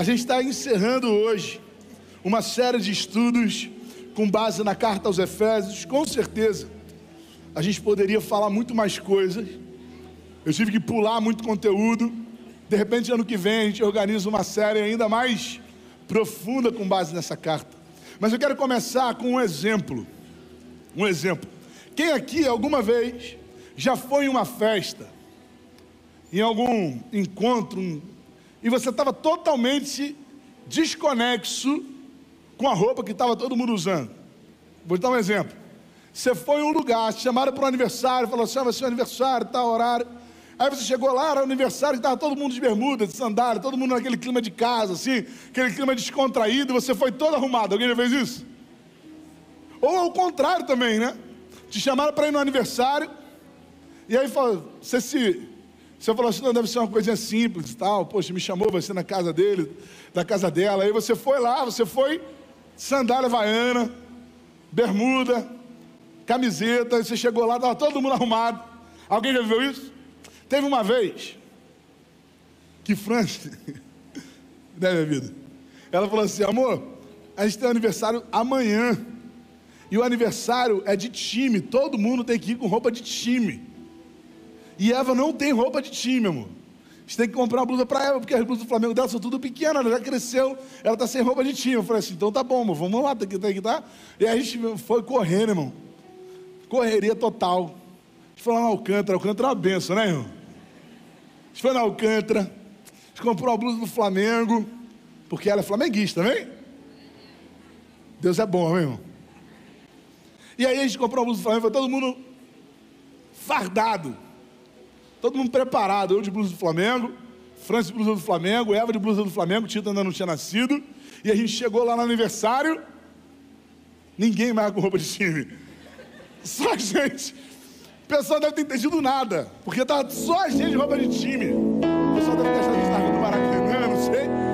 A gente está encerrando hoje uma série de estudos com base na carta aos Efésios. Com certeza, a gente poderia falar muito mais coisas. Eu tive que pular muito conteúdo. De repente, ano que vem, a gente organiza uma série ainda mais profunda com base nessa carta. Mas eu quero começar com um exemplo. Um exemplo. Quem aqui alguma vez já foi em uma festa, em algum encontro, e você estava totalmente desconexo com a roupa que estava todo mundo usando? Vou dar um exemplo. Você foi em um lugar, te chamaram para um aniversário, falou assim: ah, vai ser um aniversário, tal horário. Aí você chegou lá, era aniversário, estava todo mundo de bermuda, de sandália, todo mundo naquele clima de casa, assim, aquele clima descontraído, você foi todo arrumado. Alguém já fez isso? Ou ao contrário também, né? Te chamaram para ir no aniversário, e aí você se. Você falou assim, não, deve ser uma coisinha simples tal. Poxa, me chamou, vai ser na casa dele, da casa dela. Aí você foi lá, você foi, sandália havaiana, bermuda, camiseta, você chegou lá, estava todo mundo arrumado. Alguém já viu isso? Teve uma vez que França, né, minha vida? Ela falou assim: amor, a gente tem um aniversário amanhã. E o aniversário é de time, todo mundo tem que ir com roupa de time. E Eva não tem roupa de time, amor. Você tem que comprar uma blusa para Eva, porque as blusas do Flamengo dela são tudo pequenas, ela já cresceu, ela está sem roupa de time. Eu falei assim, então tá bom, amor, vamos lá, tem que, tem que tá. E a gente foi correndo, irmão. Correria total. A gente foi lá na Alcântara, Alcântara é uma benção, né, irmão? A gente foi na Alcântara, a gente comprou uma blusa do Flamengo, porque ela é flamenguista, né? Deus é bom, meu irmão. E aí a gente comprou a blusa do Flamengo, foi todo mundo fardado. Todo mundo preparado. Eu de blusa do Flamengo, França de blusa do Flamengo, Eva de blusa do Flamengo, Tito ainda não tinha nascido. E a gente chegou lá no aniversário, ninguém mais com roupa de time. Só a gente. O pessoal deve ter entendido nada, porque estava só a gente de roupa de time. O pessoal deve ter achado que estava no Maracanã, não sei.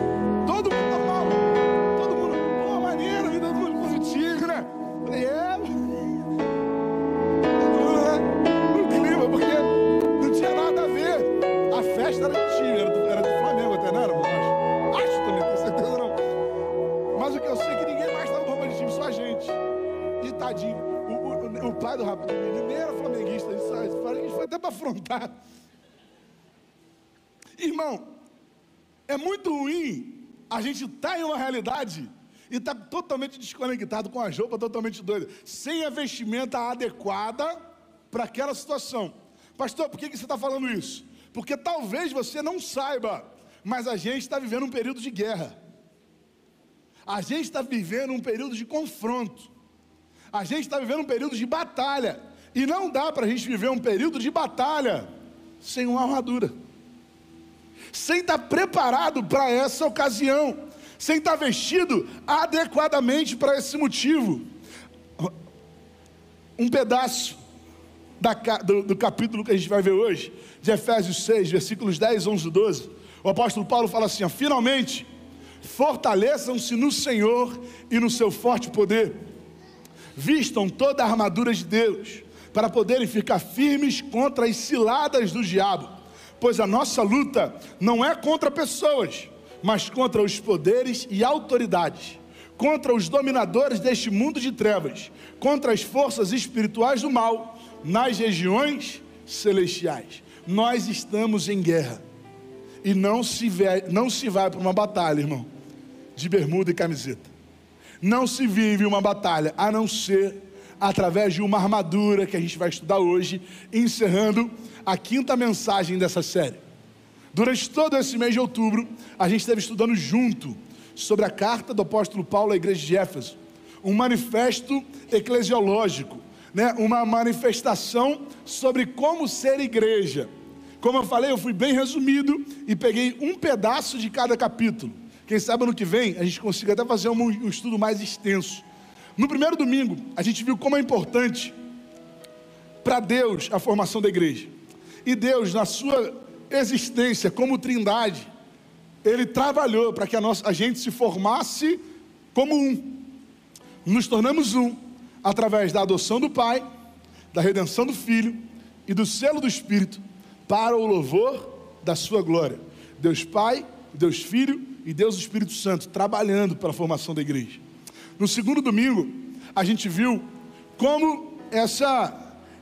É muito ruim a gente estar tá em uma realidade e estar tá totalmente desconectado com a roupa totalmente doida, sem a vestimenta adequada para aquela situação. Pastor, por que, que você está falando isso? Porque talvez você não saiba, mas a gente está vivendo um período de guerra. A gente está vivendo um período de confronto. A gente está vivendo um período de batalha. E não dá para a gente viver um período de batalha sem uma armadura. Sem estar preparado para essa ocasião. Sem estar vestido adequadamente para esse motivo. Um pedaço da, do, do capítulo que a gente vai ver hoje de Efésios 6, versículos 10, 11 e 12, o apóstolo Paulo fala assim: ó, finalmente, fortaleçam-se no Senhor e no seu forte poder, vistam toda a armadura de Deus, para poderem ficar firmes contra as ciladas do diabo, pois a nossa luta não é contra pessoas, mas contra os poderes e autoridades, contra os dominadores deste mundo de trevas, contra as forças espirituais do mal nas regiões celestiais nós estamos em guerra. E não se, vê, não se vai para uma batalha, irmão, de bermuda e camiseta. Não se vive uma batalha a não ser através de uma armadura que a gente vai estudar hoje, encerrando a quinta mensagem dessa série. Durante todo esse mês de outubro, a gente esteve estudando junto sobre a carta do apóstolo Paulo à igreja de Éfeso, um manifesto eclesiológico, né? uma manifestação sobre como ser igreja. Como eu falei, eu fui bem resumido e peguei um pedaço de cada capítulo. Quem sabe ano que vem a gente consiga até fazer um, um estudo mais extenso. No primeiro domingo, a gente viu como é importante para Deus a formação da igreja. E Deus, na sua existência como trindade, Ele trabalhou para que a, nossa, a gente se formasse como um. Nos tornamos um através da adoção do Pai, da redenção do Filho e do selo do Espírito para o louvor da sua glória. Deus Pai, Deus Filho e Deus Espírito Santo trabalhando pela formação da igreja. No segundo domingo, a gente viu como essa,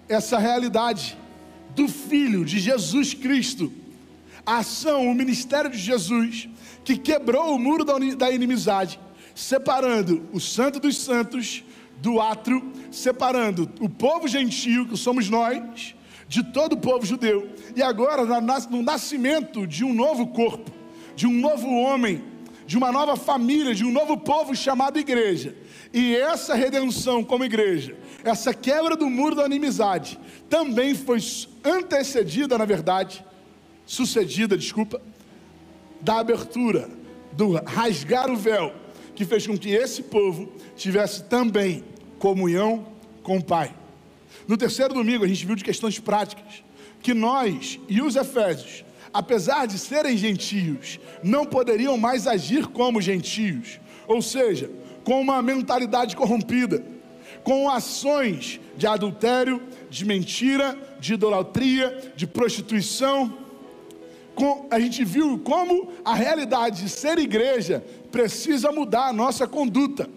essa realidade do Filho de Jesus Cristo, a ação, o ministério de Jesus, que quebrou o muro da inimizade, separando o santo dos santos do átrio, separando o povo gentio, que somos nós, de todo o povo judeu. E agora, no nascimento de um novo corpo, de um novo homem, de uma nova família, de um novo povo chamado igreja. E essa redenção como igreja, essa quebra do muro da inimizade, também foi antecedida, na verdade, sucedida, desculpa, da abertura, do rasgar o véu, que fez com que esse povo tivesse também comunhão com o Pai. No terceiro domingo, a gente viu de questões práticas, que nós e os Efésios apesar de serem gentios, não poderiam mais agir como gentios, ou seja, com uma mentalidade corrompida, com ações de adultério, de mentira, de idolatria, de prostituição. Com, a gente viu como a realidade de ser igreja precisa mudar a nossa conduta.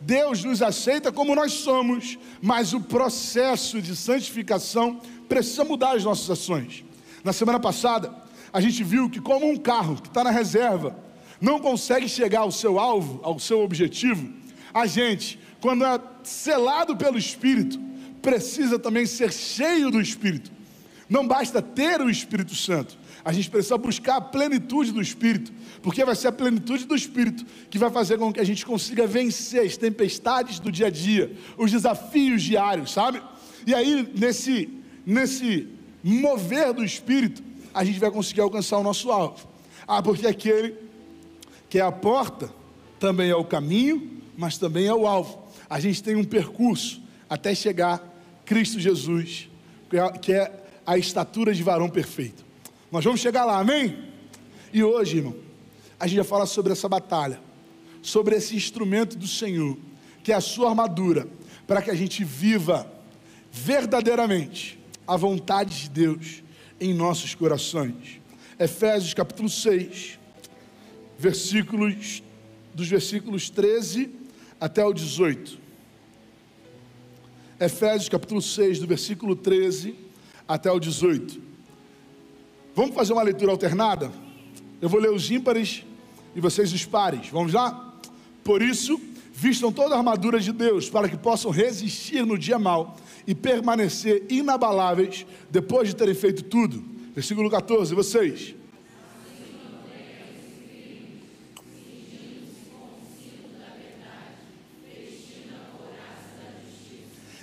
Deus nos aceita como nós somos, mas o processo de santificação precisa mudar as nossas ações. Na semana passada, a gente viu que, como um carro que está na reserva não consegue chegar ao seu alvo, ao seu objetivo, a gente, quando é selado pelo Espírito, precisa também ser cheio do Espírito. Não basta ter o Espírito Santo, a gente precisa buscar a plenitude do Espírito, porque vai ser a plenitude do Espírito que vai fazer com que a gente consiga vencer as tempestades do dia a dia, os desafios diários, sabe? E aí, nesse, nesse mover do Espírito, a gente vai conseguir alcançar o nosso alvo. Ah, porque aquele que é a porta também é o caminho, mas também é o alvo. A gente tem um percurso até chegar Cristo Jesus, que é, é a estatura de varão perfeito. Nós vamos chegar lá, amém? E hoje, irmão, a gente vai falar sobre essa batalha, sobre esse instrumento do Senhor, que é a sua armadura, para que a gente viva verdadeiramente a vontade de Deus em nossos corações. Efésios capítulo 6, versículos dos versículos 13 até o 18. Efésios capítulo 6, do versículo 13 até o 18. Vamos fazer uma leitura alternada? Eu vou ler os ímpares e vocês os pares. Vamos lá? Por isso, vistam toda a armadura de Deus para que possam resistir no dia mal e permanecer inabaláveis depois de terem feito tudo. Versículo 14, vocês.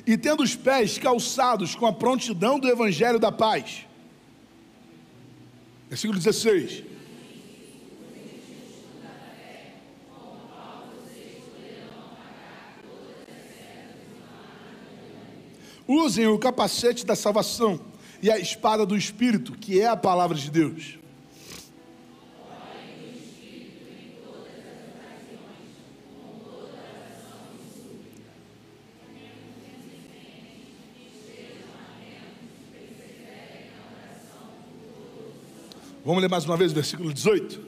E tendo os pés calçados com a prontidão do evangelho da paz. Versículo 16. Usem o capacete da salvação e a espada do Espírito, que é a palavra de Deus. Vamos ler mais uma vez o versículo 18.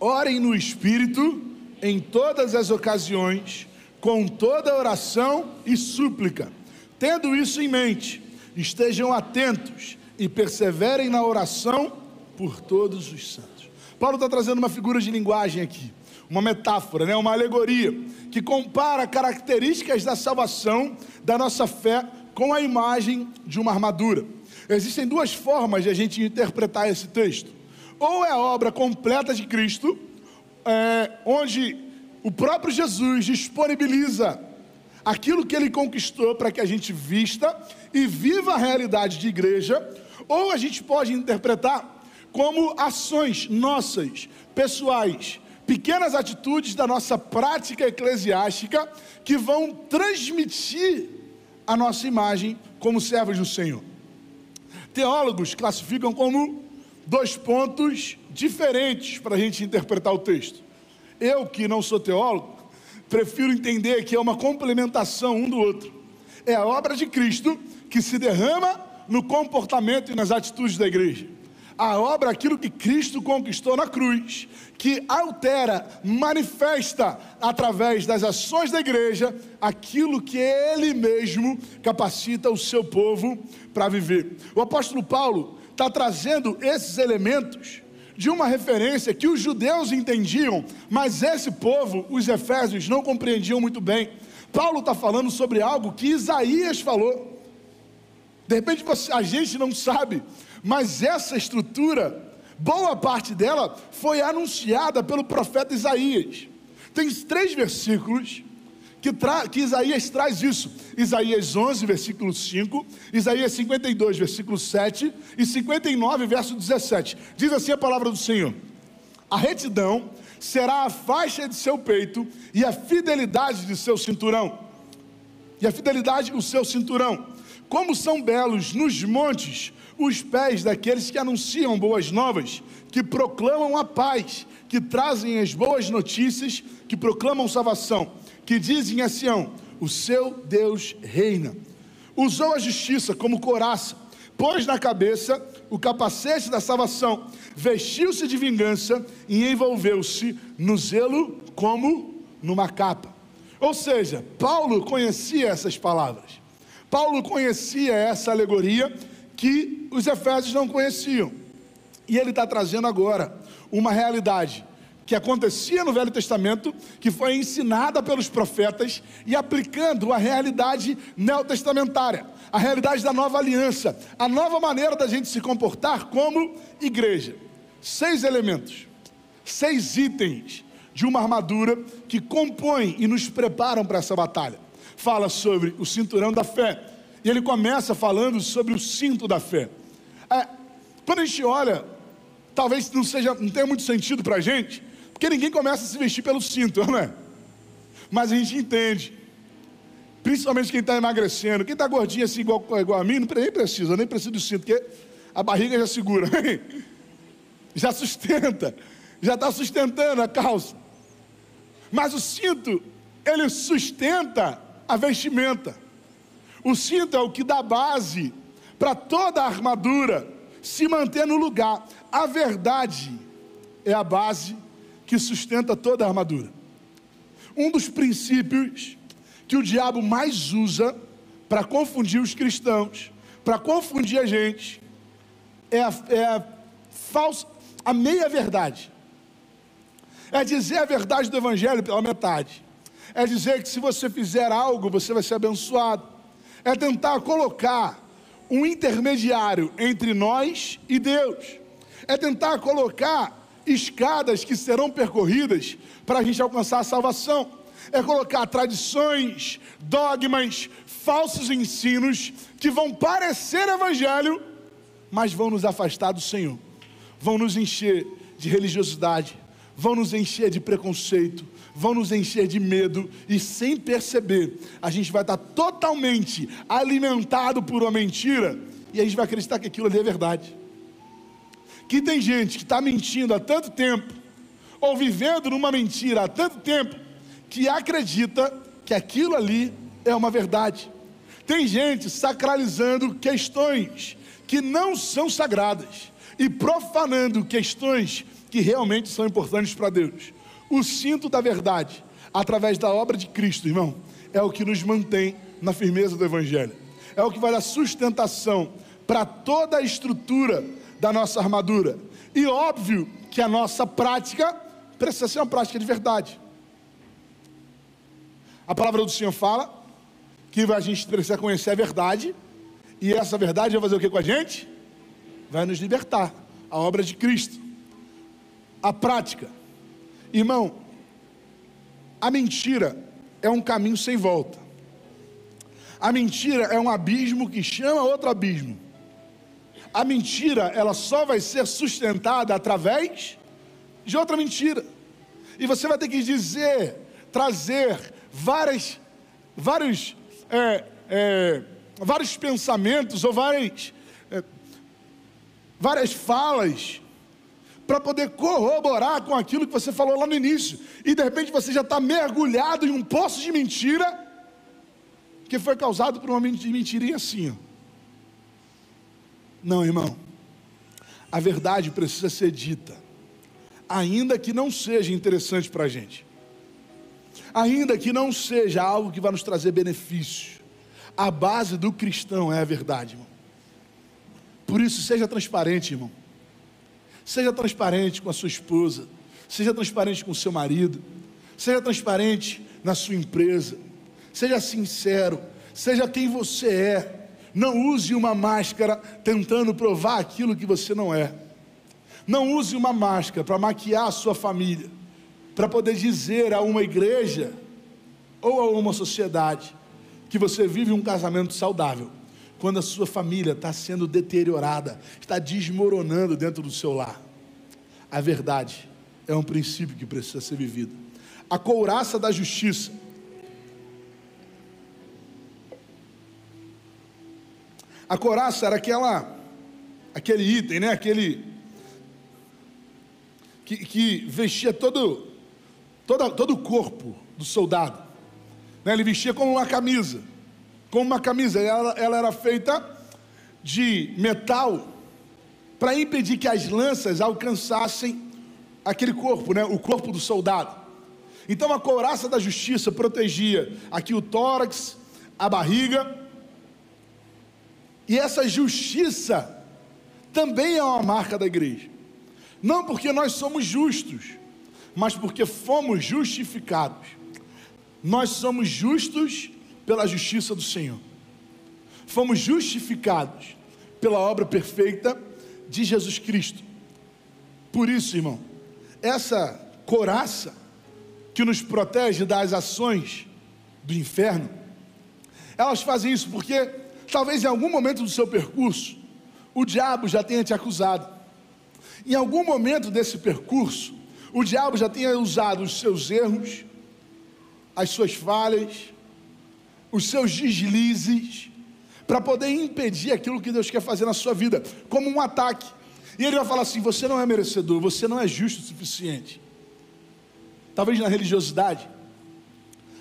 Orem no Espírito em todas as ocasiões, com toda oração e súplica Tendo isso em mente, estejam atentos e perseverem na oração por todos os santos. Paulo está trazendo uma figura de linguagem aqui, uma metáfora, né? uma alegoria, que compara características da salvação da nossa fé com a imagem de uma armadura. Existem duas formas de a gente interpretar esse texto. Ou é a obra completa de Cristo, é, onde o próprio Jesus disponibiliza aquilo que ele conquistou para que a gente vista e viva a realidade de igreja, ou a gente pode interpretar como ações nossas, pessoais, pequenas atitudes da nossa prática eclesiástica que vão transmitir a nossa imagem como servos do Senhor. Teólogos classificam como dois pontos diferentes para a gente interpretar o texto. Eu, que não sou teólogo, prefiro entender que é uma complementação um do outro. É a obra de Cristo que se derrama no comportamento e nas atitudes da igreja. a obra, aquilo que Cristo conquistou na cruz, que altera, manifesta através das ações da igreja aquilo que Ele mesmo capacita o seu povo para viver. O apóstolo Paulo está trazendo esses elementos de uma referência que os judeus entendiam, mas esse povo, os efésios, não compreendiam muito bem. Paulo está falando sobre algo que Isaías falou. De repente a gente não sabe, mas essa estrutura, boa parte dela foi anunciada pelo profeta Isaías. Tem três versículos que, que, Isaías traz isso. Isaías 11, versículo 5, Isaías 52, versículo 7 e 59, verso 17. Diz assim a palavra do Senhor: A retidão será a faixa de seu peito e a fidelidade de seu cinturão. E a fidelidade, o seu cinturão. Como são belos nos montes os pés daqueles que anunciam boas novas, que proclamam a paz, que trazem as boas notícias, que proclamam salvação, que dizem a Sião: o seu Deus reina. Usou a justiça como coraça, pôs na cabeça o capacete da salvação, vestiu-se de vingança e envolveu-se no zelo como numa capa. Ou seja, Paulo conhecia essas palavras. Paulo conhecia essa alegoria que os efésios não conheciam. E ele está trazendo agora uma realidade que acontecia no Velho Testamento, que foi ensinada pelos profetas e aplicando a realidade neotestamentária, a realidade da nova aliança, a nova maneira da gente se comportar como igreja. Seis elementos, seis itens de uma armadura que compõem e nos preparam para essa batalha. Fala sobre o cinturão da fé, e ele começa falando sobre o cinto da fé. É, quando a gente olha, talvez não seja, não tenha muito sentido para a gente, porque ninguém começa a se vestir pelo cinto, não é? Mas a gente entende. Principalmente quem está emagrecendo. Quem está gordinho assim, igual, igual a mim, não, nem precisa, nem precisa do cinto, porque a barriga já segura. já sustenta. Já está sustentando a calça. Mas o cinto, ele sustenta a vestimenta. O cinto é o que dá base para toda a armadura se manter no lugar. A verdade é a base que sustenta toda a armadura. Um dos princípios que o diabo mais usa para confundir os cristãos, para confundir a gente, é a, é a falsa, a meia verdade. É dizer a verdade do evangelho pela metade. É dizer que se você fizer algo, você vai ser abençoado. É tentar colocar um intermediário entre nós e Deus. É tentar colocar escadas que serão percorridas para a gente alcançar a salvação. É colocar tradições, dogmas, falsos ensinos que vão parecer evangelho, mas vão nos afastar do Senhor, vão nos encher de religiosidade, vão nos encher de preconceito, vão nos encher de medo e sem perceber, a gente vai estar totalmente alimentado por uma mentira e a gente vai acreditar que aquilo ali é verdade que tem gente que está mentindo há tanto tempo, ou vivendo numa mentira há tanto tempo, que acredita que aquilo ali é uma verdade. Tem gente sacralizando questões que não são sagradas e profanando questões que realmente são importantes para Deus. O cinto da verdade, através da obra de Cristo, irmão, é o que nos mantém na firmeza do Evangelho, é o que vai dar sustentação para toda a estrutura da nossa armadura. E óbvio que a nossa prática precisa ser uma prática de verdade. A palavra do Senhor fala que a gente precisa conhecer a verdade, e essa verdade vai fazer o que com a gente? Vai nos libertar. A obra de Cristo. A prática. Irmão, a mentira é um caminho sem volta. A mentira é um abismo que chama outro abismo a mentira ela só vai ser sustentada através de outra mentira. E você vai ter que dizer, trazer várias, vários, é, é, vários pensamentos ou várias, é, várias falas para poder corroborar com aquilo que você falou lá no início. E de repente você já está mergulhado em um poço de mentira que foi causado por uma mentirinha assim. Ó. Não, irmão. a verdade precisa ser dita, ainda que não seja interessante para a gente, ainda que não seja algo que vai nos trazer benefício. A base do cristão é a verdade, irmão. Por isso, seja transparente, irmão. Seja transparente com a sua esposa, seja transparente com o seu marido, seja transparente na sua empresa, seja sincero, seja quem você é. Não use uma máscara tentando provar aquilo que você não é. Não use uma máscara para maquiar a sua família, para poder dizer a uma igreja ou a uma sociedade que você vive um casamento saudável, quando a sua família está sendo deteriorada, está desmoronando dentro do seu lar. A verdade é um princípio que precisa ser vivido. A couraça da justiça A coraça era aquela, aquele item, né? Aquele que, que vestia todo, todo, todo o corpo do soldado. Né? Ele vestia como uma camisa, como uma camisa. Ela, ela era feita de metal para impedir que as lanças alcançassem aquele corpo, né? O corpo do soldado. Então a couraça da justiça protegia aqui o tórax, a barriga e essa justiça também é uma marca da igreja. Não porque nós somos justos, mas porque fomos justificados. Nós somos justos pela justiça do Senhor. Fomos justificados pela obra perfeita de Jesus Cristo. Por isso, irmão, essa coraça que nos protege das ações do inferno, elas fazem isso porque Talvez em algum momento do seu percurso, o diabo já tenha te acusado. Em algum momento desse percurso, o diabo já tenha usado os seus erros, as suas falhas, os seus deslizes, para poder impedir aquilo que Deus quer fazer na sua vida, como um ataque. E ele vai falar assim: você não é merecedor, você não é justo o suficiente. Talvez na religiosidade,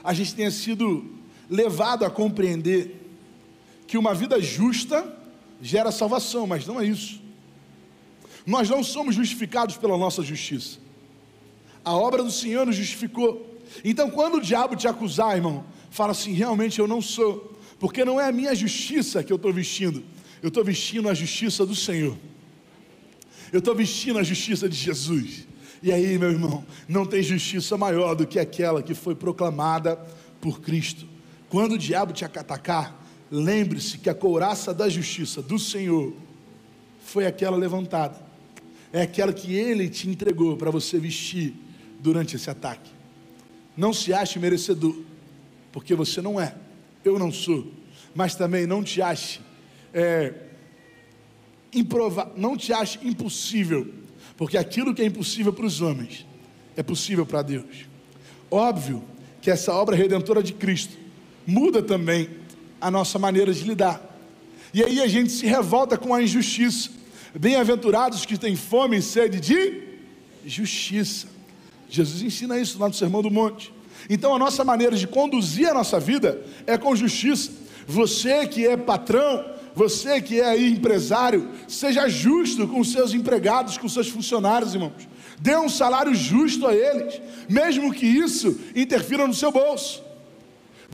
a gente tenha sido levado a compreender que uma vida justa gera salvação, mas não é isso. Nós não somos justificados pela nossa justiça. A obra do Senhor nos justificou. Então, quando o diabo te acusar, irmão, fala assim: realmente eu não sou, porque não é a minha justiça que eu estou vestindo, eu estou vestindo a justiça do Senhor, eu estou vestindo a justiça de Jesus. E aí, meu irmão, não tem justiça maior do que aquela que foi proclamada por Cristo. Quando o diabo te atacar, lembre-se que a couraça da justiça do Senhor foi aquela levantada, é aquela que Ele te entregou para você vestir durante esse ataque. Não se ache merecedor, porque você não é, eu não sou, mas também não te ache é, improva, não te ache impossível, porque aquilo que é impossível para os homens é possível para Deus. Óbvio que essa obra redentora de Cristo muda também a nossa maneira de lidar. E aí a gente se revolta com a injustiça. Bem-aventurados que têm fome e sede de justiça. Jesus ensina isso lá no Sermão do Monte. Então a nossa maneira de conduzir a nossa vida é com justiça. Você que é patrão, você que é empresário, seja justo com seus empregados, com seus funcionários, irmãos. Dê um salário justo a eles, mesmo que isso interfira no seu bolso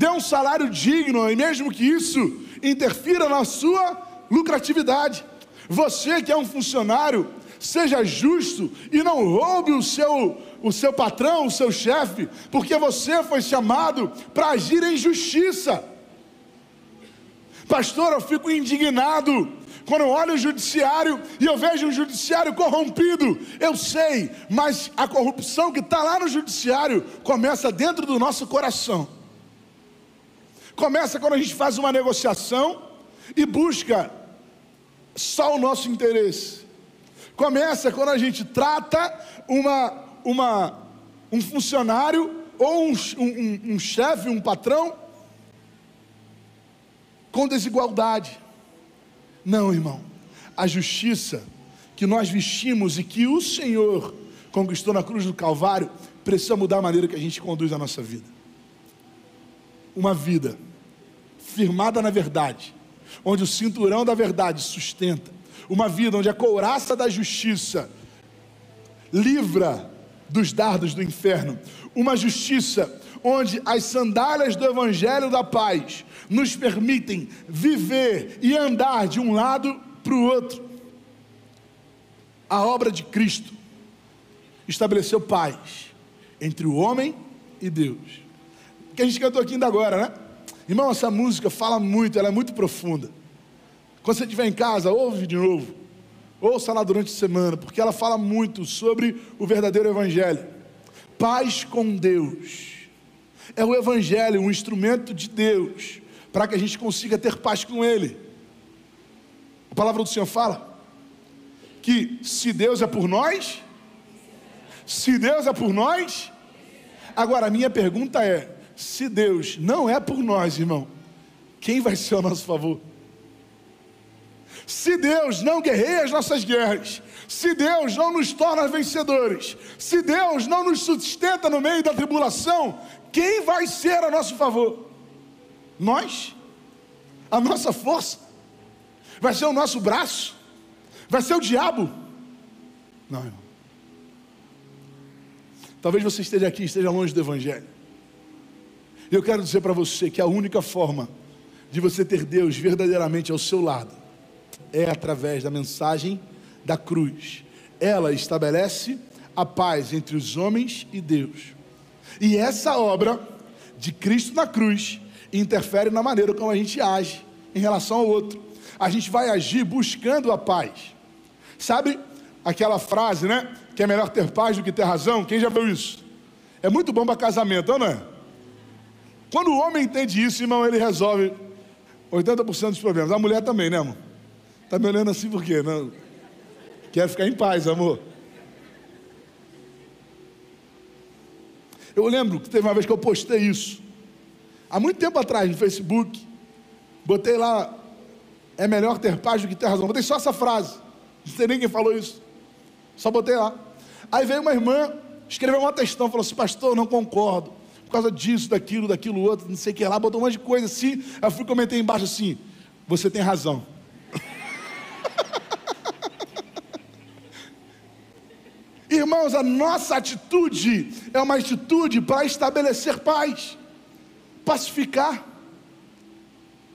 dê um salário digno, e mesmo que isso interfira na sua lucratividade. Você que é um funcionário, seja justo e não roube o seu, o seu patrão, o seu chefe, porque você foi chamado para agir em justiça. Pastor, eu fico indignado quando eu olho o judiciário e eu vejo um judiciário corrompido. Eu sei, mas a corrupção que está lá no judiciário começa dentro do nosso coração. Começa quando a gente faz uma negociação e busca só o nosso interesse. Começa quando a gente trata uma, uma, um funcionário ou um, um, um chefe, um patrão, com desigualdade. Não, irmão. A justiça que nós vestimos e que o Senhor conquistou na cruz do Calvário precisa mudar a maneira que a gente conduz a nossa vida uma vida firmada na verdade, onde o cinturão da verdade sustenta, uma vida onde a couraça da justiça livra dos dardos do inferno, uma justiça onde as sandálias do evangelho da paz nos permitem viver e andar de um lado para o outro. A obra de Cristo estabeleceu paz entre o homem e Deus. Que a gente cantou aqui ainda agora, né? Irmão, essa música fala muito, ela é muito profunda. Quando você estiver em casa, ouve de novo. Ouça lá durante a semana, porque ela fala muito sobre o verdadeiro Evangelho. Paz com Deus. É o Evangelho, um instrumento de Deus, para que a gente consiga ter paz com Ele. A palavra do Senhor fala que se Deus é por nós, se Deus é por nós, agora a minha pergunta é: se Deus não é por nós, irmão, quem vai ser ao nosso favor? Se Deus não guerreia as nossas guerras, se Deus não nos torna vencedores, se Deus não nos sustenta no meio da tribulação, quem vai ser a nosso favor? Nós? A nossa força? Vai ser o nosso braço? Vai ser o diabo? Não, irmão. Talvez você esteja aqui, esteja longe do Evangelho. Eu quero dizer para você que a única forma de você ter Deus verdadeiramente ao seu lado é através da mensagem da cruz. Ela estabelece a paz entre os homens e Deus. E essa obra de Cristo na cruz interfere na maneira como a gente age em relação ao outro. A gente vai agir buscando a paz. Sabe aquela frase, né? Que é melhor ter paz do que ter razão? Quem já viu isso? É muito bom para casamento, não é? Quando o homem entende isso, irmão, ele resolve 80% dos problemas. A mulher também, né, amor? Está me olhando assim por quê? Não. Quero ficar em paz, amor. Eu lembro que teve uma vez que eu postei isso. Há muito tempo atrás no Facebook. Botei lá, é melhor ter paz do que ter razão. Botei só essa frase. Não sei nem quem falou isso. Só botei lá. Aí veio uma irmã, escreveu uma textão, falou assim, pastor, não concordo. Por causa disso, daquilo, daquilo outro, não sei o que lá, botou um monte de coisa assim. Aí eu fui comentei embaixo assim, você tem razão. Irmãos, a nossa atitude é uma atitude para estabelecer paz, pacificar,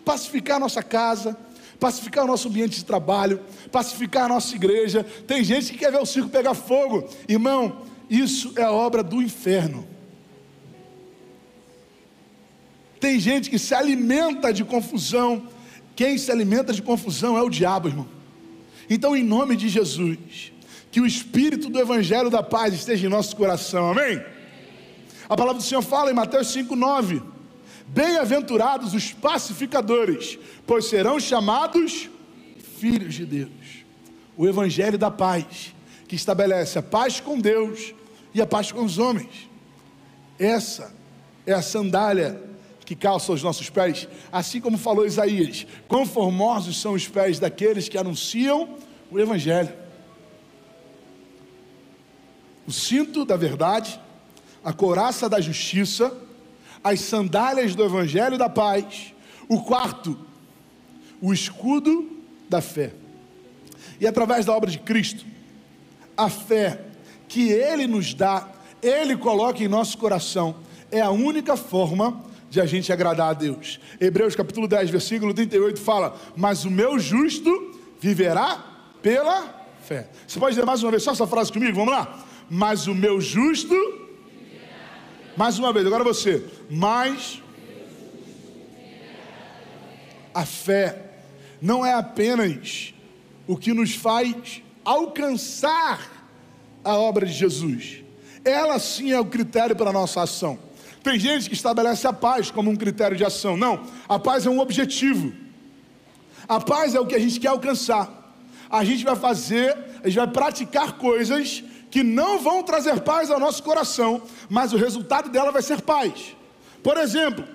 pacificar nossa casa, pacificar o nosso ambiente de trabalho, pacificar a nossa igreja. Tem gente que quer ver o circo pegar fogo, irmão, isso é obra do inferno. Tem gente que se alimenta de confusão, quem se alimenta de confusão é o diabo, irmão. Então, em nome de Jesus, que o espírito do evangelho da paz esteja em nosso coração, amém? A palavra do Senhor fala em Mateus 5,9: Bem-aventurados os pacificadores, pois serão chamados filhos de Deus. O evangelho da paz, que estabelece a paz com Deus e a paz com os homens. Essa é a sandália que calça os nossos pés, assim como falou Isaías: conformosos são os pés daqueles que anunciam o Evangelho o cinto da verdade, a couraça da justiça, as sandálias do evangelho da paz, o quarto, o escudo da fé. E através da obra de Cristo, a fé que Ele nos dá, Ele coloca em nosso coração, é a única forma de a gente agradar a Deus. Hebreus capítulo 10, versículo 38 fala: Mas o meu justo viverá pela fé. Você pode ler mais uma vez só essa frase comigo? Vamos lá? mas o meu justo. Mais uma vez, agora você. Mas a fé não é apenas o que nos faz alcançar a obra de Jesus. Ela sim é o critério para a nossa ação. Tem gente que estabelece a paz como um critério de ação. Não, a paz é um objetivo. A paz é o que a gente quer alcançar. A gente vai fazer, a gente vai praticar coisas que não vão trazer paz ao nosso coração, mas o resultado dela vai ser paz. Por exemplo,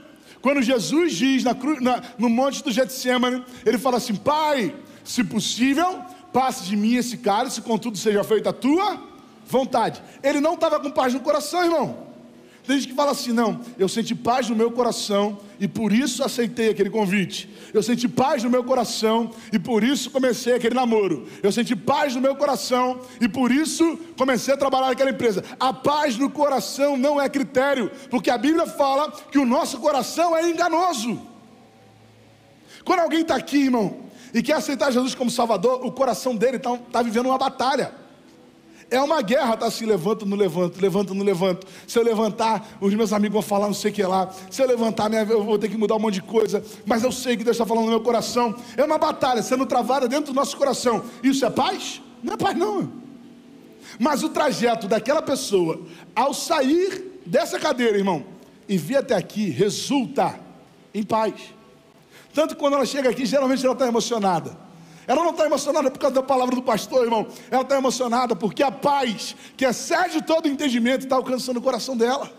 quando Jesus diz na, na, no monte do Getsemane, ele fala assim: Pai, se possível, passe de mim esse cálice, contudo seja feita a tua vontade. Ele não estava com paz no coração, irmão. Tem gente que fala assim: não, eu senti paz no meu coração e por isso aceitei aquele convite. Eu senti paz no meu coração e por isso comecei aquele namoro. Eu senti paz no meu coração e por isso comecei a trabalhar naquela empresa. A paz no coração não é critério, porque a Bíblia fala que o nosso coração é enganoso. Quando alguém está aqui, irmão, e quer aceitar Jesus como Salvador, o coração dele está tá vivendo uma batalha. É uma guerra, tá assim, levanto, não levanto, levanto, não levanto. Se eu levantar, os meus amigos vão falar não sei o que lá. Se eu levantar, eu vou ter que mudar um monte de coisa. Mas eu sei que Deus está falando no meu coração. É uma batalha sendo travada dentro do nosso coração. Isso é paz? Não é paz, não. Mas o trajeto daquela pessoa, ao sair dessa cadeira, irmão, e vir até aqui, resulta em paz. Tanto quando ela chega aqui, geralmente ela está emocionada. Ela não está emocionada por causa da palavra do pastor, irmão. Ela está emocionada porque a paz, que excede todo o entendimento, está alcançando o coração dela.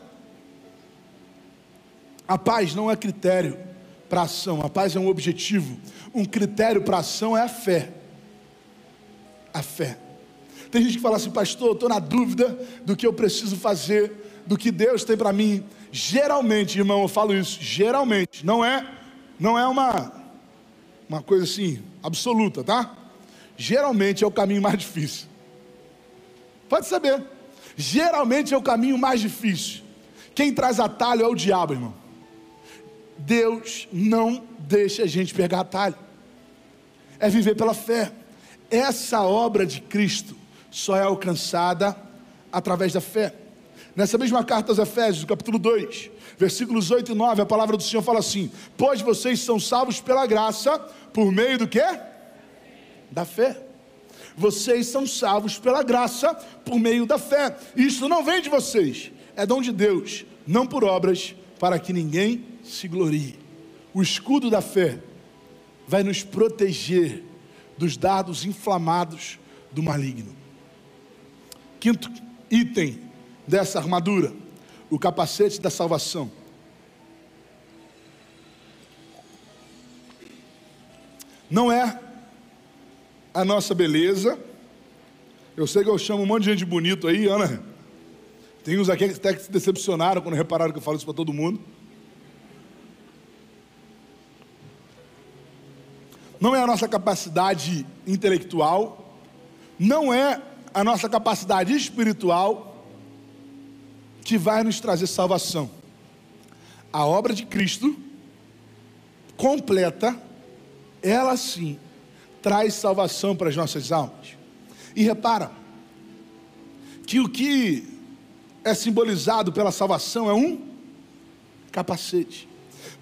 A paz não é critério para ação, a paz é um objetivo. Um critério para ação é a fé. A fé. Tem gente que fala assim, pastor, estou na dúvida do que eu preciso fazer, do que Deus tem para mim. Geralmente, irmão, eu falo isso, geralmente, não é, não é uma uma coisa assim, absoluta, tá? Geralmente é o caminho mais difícil. Pode saber. Geralmente é o caminho mais difícil. Quem traz atalho é o diabo, irmão. Deus não deixa a gente pegar atalho. É viver pela fé. Essa obra de Cristo só é alcançada através da fé. Nessa mesma carta aos Efésios, capítulo 2, versículos 8 e 9, a palavra do Senhor fala assim: Pois vocês são salvos pela graça, por meio do que? Da fé. Vocês são salvos pela graça, por meio da fé. Isso não vem de vocês, é dom de Deus, não por obras, para que ninguém se glorie. O escudo da fé vai nos proteger dos dardos inflamados do maligno. Quinto item dessa armadura, o capacete da salvação. Não é a nossa beleza. Eu sei que eu chamo um monte de gente bonito aí, Ana. Tem uns aqui até que se decepcionaram quando repararam que eu falo isso para todo mundo. Não é a nossa capacidade intelectual, não é a nossa capacidade espiritual que vai nos trazer salvação. A obra de Cristo completa ela sim traz salvação para as nossas almas. E repara que o que é simbolizado pela salvação é um capacete,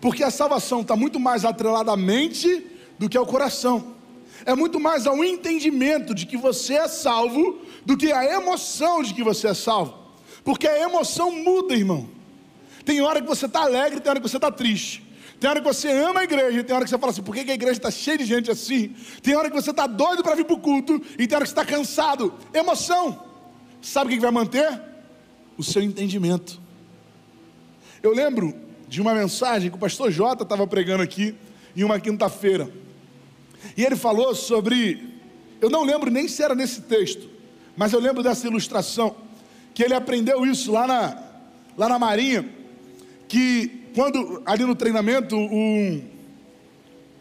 porque a salvação está muito mais atrelada à mente do que ao coração. É muito mais ao entendimento de que você é salvo do que a emoção de que você é salvo. Porque a emoção muda, irmão. Tem hora que você está alegre, tem hora que você está triste. Tem hora que você ama a igreja, tem hora que você fala assim, por que, a igreja está cheia de gente assim? Tem hora que você está doido para vir para o culto, e tem hora que você está cansado. Emoção. Sabe o que vai manter? O seu entendimento. Eu lembro de uma mensagem que o pastor Jota estava pregando aqui em uma quinta-feira. E ele falou sobre. Eu não lembro nem se era nesse texto, mas eu lembro dessa ilustração. Que ele aprendeu isso lá na, lá na Marinha. Que quando ali no treinamento, um,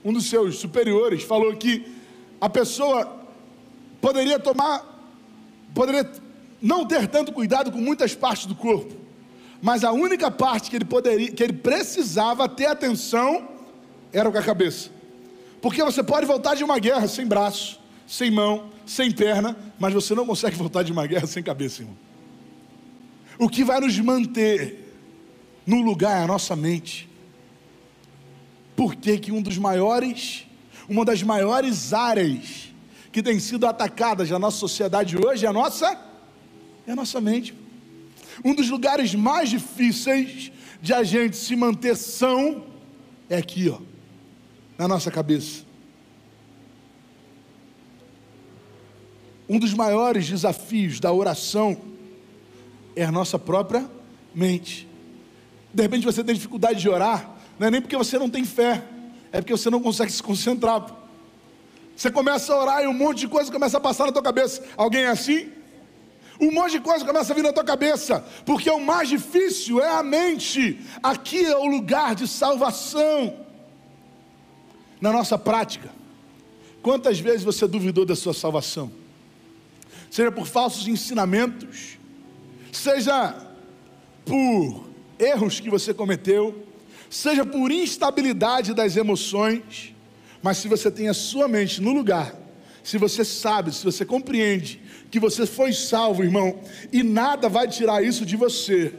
um dos seus superiores falou que a pessoa poderia tomar, poderia não ter tanto cuidado com muitas partes do corpo, mas a única parte que ele poderia, que ele precisava ter atenção era com a cabeça. Porque você pode voltar de uma guerra sem braço, sem mão, sem perna, mas você não consegue voltar de uma guerra sem cabeça, irmão. O que vai nos manter no lugar é a nossa mente. Por que, que um dos maiores, uma das maiores áreas que tem sido atacadas na nossa sociedade hoje é a nossa, é a nossa mente. Um dos lugares mais difíceis de a gente se manter são é aqui, ó, na nossa cabeça. Um dos maiores desafios da oração é a nossa própria mente. De repente você tem dificuldade de orar, não é nem porque você não tem fé, é porque você não consegue se concentrar. Você começa a orar e um monte de coisa começa a passar na tua cabeça. Alguém é assim? Um monte de coisa começa a vir na tua cabeça, porque o mais difícil é a mente. Aqui é o lugar de salvação. Na nossa prática, quantas vezes você duvidou da sua salvação? Seja por falsos ensinamentos, seja por erros que você cometeu, seja por instabilidade das emoções, mas se você tem a sua mente no lugar, se você sabe, se você compreende que você foi salvo, irmão, e nada vai tirar isso de você,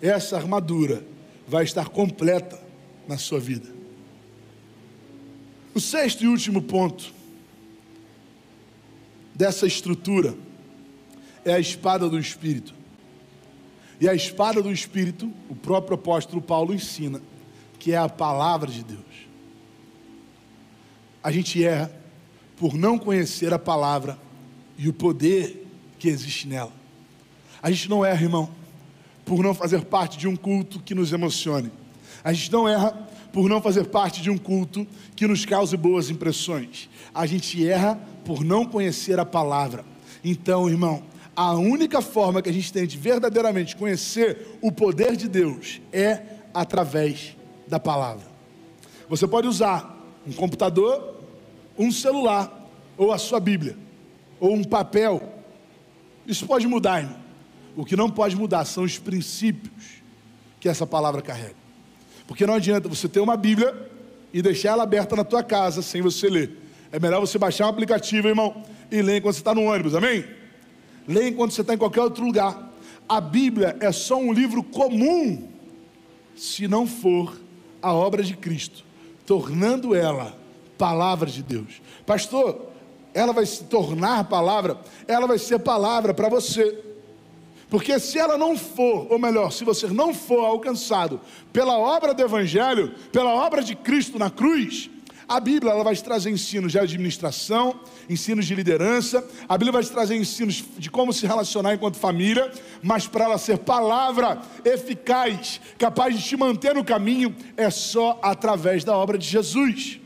essa armadura vai estar completa na sua vida. O sexto e último ponto dessa estrutura é a espada do Espírito. E a espada do Espírito, o próprio apóstolo Paulo ensina, que é a palavra de Deus. A gente erra por não conhecer a palavra e o poder que existe nela. A gente não erra, irmão, por não fazer parte de um culto que nos emocione. A gente não erra por não fazer parte de um culto que nos cause boas impressões. A gente erra por não conhecer a palavra. Então, irmão, a única forma que a gente tem de verdadeiramente conhecer o poder de Deus é através da palavra. Você pode usar um computador, um celular, ou a sua Bíblia, ou um papel. Isso pode mudar, irmão. O que não pode mudar são os princípios que essa palavra carrega. Porque não adianta você ter uma Bíblia e deixar ela aberta na tua casa sem você ler. É melhor você baixar um aplicativo, irmão, e ler enquanto você está no ônibus, amém? Leia enquanto você está em qualquer outro lugar. A Bíblia é só um livro comum, se não for a obra de Cristo, tornando ela palavra de Deus. Pastor, ela vai se tornar palavra, ela vai ser palavra para você. Porque se ela não for, ou melhor, se você não for alcançado pela obra do Evangelho, pela obra de Cristo na cruz, a Bíblia ela vai te trazer ensinos de administração, ensinos de liderança, a Bíblia vai te trazer ensinos de como se relacionar enquanto família, mas para ela ser palavra eficaz, capaz de te manter no caminho, é só através da obra de Jesus.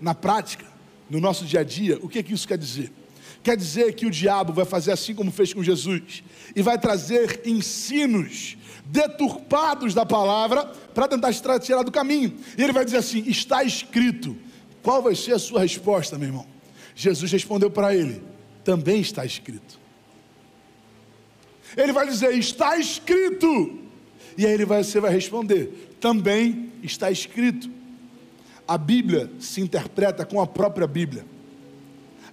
Na prática, no nosso dia a dia, o que, que isso quer dizer? Quer dizer que o diabo vai fazer assim como fez com Jesus e vai trazer ensinos deturpados da palavra para tentar te tirar do caminho. E ele vai dizer assim: está escrito. Qual vai ser a sua resposta, meu irmão? Jesus respondeu para ele: também está escrito. Ele vai dizer: está escrito. E aí ele vai, você vai responder: também está escrito. A Bíblia se interpreta com a própria Bíblia.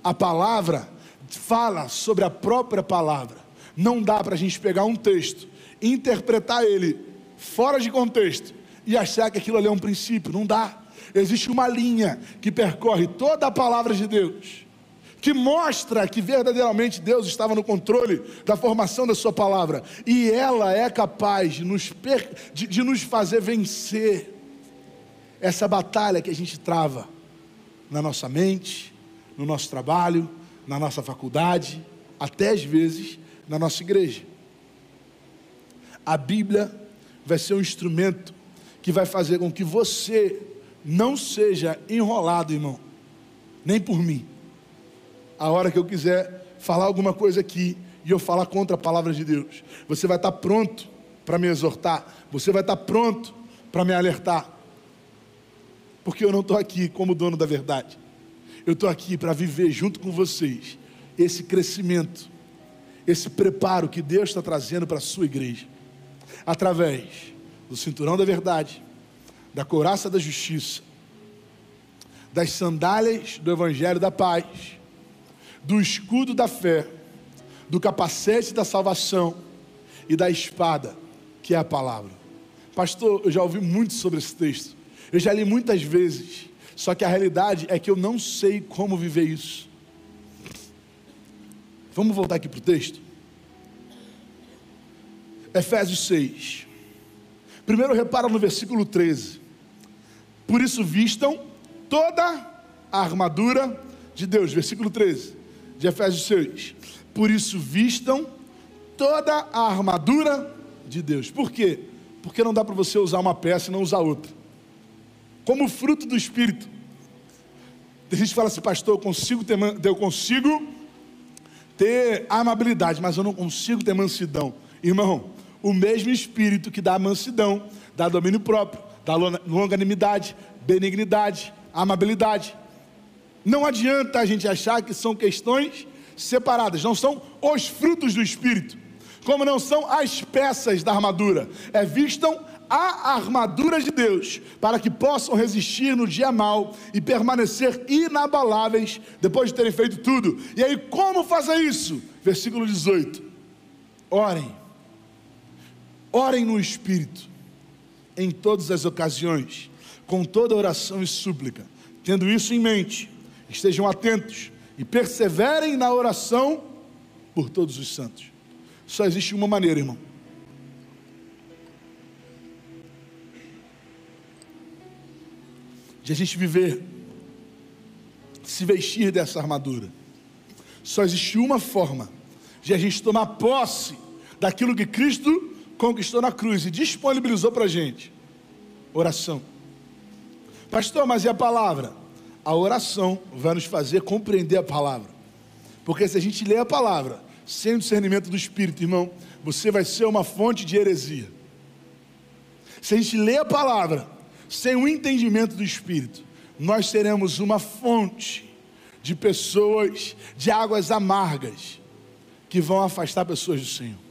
A palavra fala sobre a própria palavra. Não dá para a gente pegar um texto interpretar ele fora de contexto e achar que aquilo ali é um princípio. Não dá. Existe uma linha que percorre toda a palavra de Deus, que mostra que verdadeiramente Deus estava no controle da formação da Sua palavra, e ela é capaz de nos, per... de, de nos fazer vencer essa batalha que a gente trava na nossa mente, no nosso trabalho, na nossa faculdade, até às vezes na nossa igreja. A Bíblia vai ser um instrumento que vai fazer com que você não seja enrolado, irmão, nem por mim. A hora que eu quiser falar alguma coisa aqui e eu falar contra a palavra de Deus, você vai estar pronto para me exortar, você vai estar pronto para me alertar, porque eu não estou aqui como dono da verdade, eu estou aqui para viver junto com vocês esse crescimento, esse preparo que Deus está trazendo para a sua igreja através do cinturão da verdade, da couraça da justiça, das sandálias do evangelho da paz, do escudo da fé, do capacete da salvação e da espada, que é a palavra. Pastor, eu já ouvi muito sobre esse texto. Eu já li muitas vezes. Só que a realidade é que eu não sei como viver isso. Vamos voltar aqui para o texto? Efésios 6. Primeiro repara no versículo 13. Por isso vistam toda a armadura de Deus. Versículo 13 de Efésios 6. Por isso vistam toda a armadura de Deus. Por quê? Porque não dá para você usar uma peça e não usar outra. Como fruto do Espírito. Tem gente que fala assim, pastor, eu consigo ter, eu consigo ter amabilidade, mas eu não consigo ter mansidão. Irmão, o mesmo Espírito que dá mansidão, dá domínio próprio, dá longanimidade, benignidade, amabilidade. Não adianta a gente achar que são questões separadas, não são os frutos do Espírito, como não são as peças da armadura, é vistam a armadura de Deus, para que possam resistir no dia mal e permanecer inabaláveis depois de terem feito tudo. E aí, como fazer isso? Versículo 18: Orem, orem no Espírito, em todas as ocasiões, com toda oração e súplica, tendo isso em mente, estejam atentos e perseverem na oração por todos os santos. Só existe uma maneira, irmão de a gente viver, se vestir dessa armadura. Só existe uma forma de a gente tomar posse daquilo que Cristo conquistou na cruz e disponibilizou para a gente: oração. Pastor, mas e a palavra? A oração vai nos fazer compreender a palavra. Porque se a gente lê a palavra sem o discernimento do Espírito, irmão, você vai ser uma fonte de heresia. Se a gente lê a palavra sem o entendimento do Espírito, nós seremos uma fonte de pessoas, de águas amargas, que vão afastar pessoas do Senhor.